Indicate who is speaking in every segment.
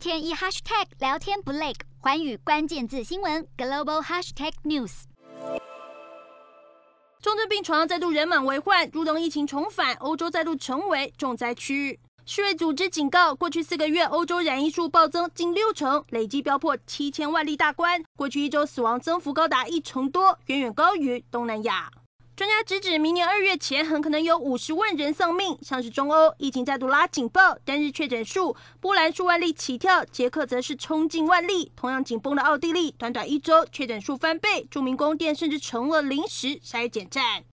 Speaker 1: 天一 hashtag 聊天不累，寰宇关键字新闻 global hashtag news。
Speaker 2: 重症病床再度人满为患，入冬疫情重返，欧洲再度成为重灾区。世卫组织警告，过去四个月欧洲染疫数暴增近六成，累计飙破七千万例大关。过去一周死亡增幅高达一成多，远远高于东南亚。专家直指，明年二月前很可能有五十万人丧命。像是中欧疫情再度拉警报，单日确诊数，波兰数万例起跳，捷克则是冲进万例。同样紧绷的奥地利，短短一周确诊数翻倍，著名宫殿甚至成了临时筛检站。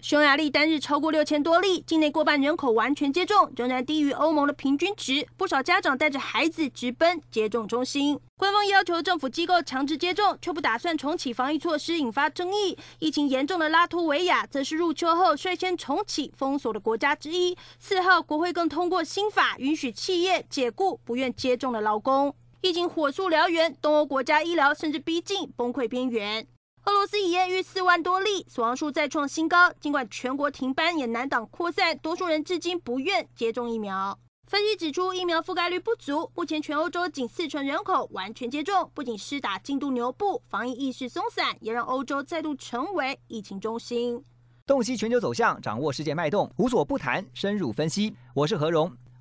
Speaker 2: 匈牙利单日超过六千多例，境内过半人口完全接种，仍然低于欧盟的平均值。不少家长带着孩子直奔接种中心。官方要求政府机构强制接种，却不打算重启防疫措施，引发争议。疫情严重的拉脱维亚，则是入秋后率先重启封锁的国家之一。四号，国会更通过新法，允许企业解雇不愿接种的劳工。疫情火速燎原，东欧国家医疗甚至逼近崩溃边缘。俄罗斯已验逾四万多例，死亡数再创新高。尽管全国停班，也难挡扩散。多数人至今不愿接种疫苗。分析指出，疫苗覆盖率不足，目前全欧洲仅四成人口完全接种。不仅施打进度牛步，防疫意识松散，也让欧洲再度成为疫情中心。
Speaker 3: 洞悉全球走向，掌握世界脉动，无所不谈，深入分析。我是何荣。